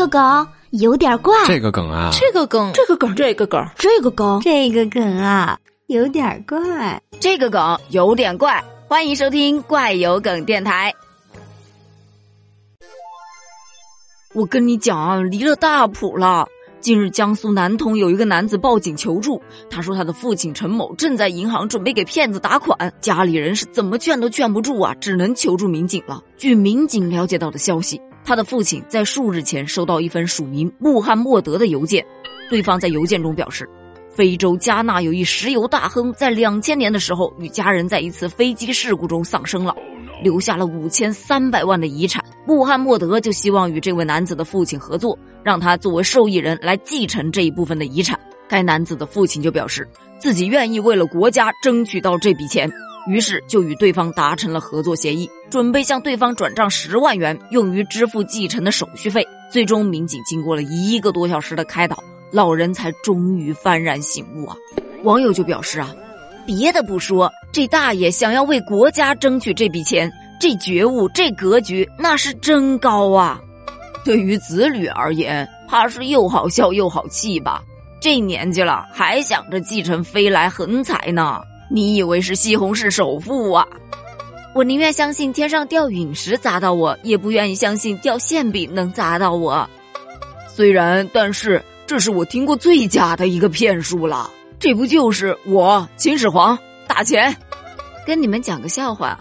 个梗有点怪，这个梗啊，这个梗，这个梗，这个梗，这个梗，这个梗啊，有点怪，这个梗有点怪。欢迎收听怪有梗电台。我跟你讲啊，离了大谱了。近日，江苏南通有一个男子报警求助，他说他的父亲陈某正在银行准备给骗子打款，家里人是怎么劝都劝不住啊，只能求助民警了。据民警了解到的消息，他的父亲在数日前收到一份署名穆罕默德的邮件，对方在邮件中表示，非洲加纳有一石油大亨在两千年的时候与家人在一次飞机事故中丧生了。留下了五千三百万的遗产，穆罕默德就希望与这位男子的父亲合作，让他作为受益人来继承这一部分的遗产。该男子的父亲就表示自己愿意为了国家争取到这笔钱，于是就与对方达成了合作协议，准备向对方转账十万元，用于支付继承的手续费。最终，民警经过了一个多小时的开导，老人才终于幡然醒悟啊！网友就表示啊。别的不说，这大爷想要为国家争取这笔钱，这觉悟、这格局，那是真高啊！对于子女而言，怕是又好笑又好气吧？这年纪了，还想着继承飞来横财呢？你以为是西红柿首富啊？我宁愿相信天上掉陨石砸到我，也不愿意相信掉馅饼能砸到我。虽然，但是这是我听过最假的一个骗术了。这不就是我秦始皇打钱？跟你们讲个笑话，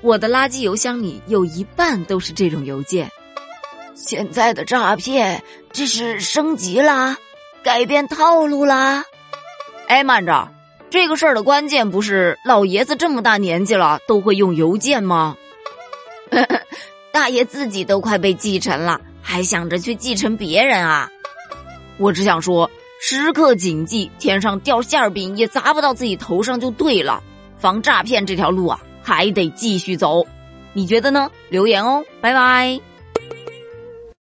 我的垃圾邮箱里有一半都是这种邮件。现在的诈骗这是升级啦，改变套路啦。哎，慢着，这个事儿的关键不是老爷子这么大年纪了都会用邮件吗？大爷自己都快被继承了，还想着去继承别人啊？我只想说。时刻谨记，天上掉馅儿饼也砸不到自己头上就对了。防诈骗这条路啊，还得继续走。你觉得呢？留言哦，拜拜。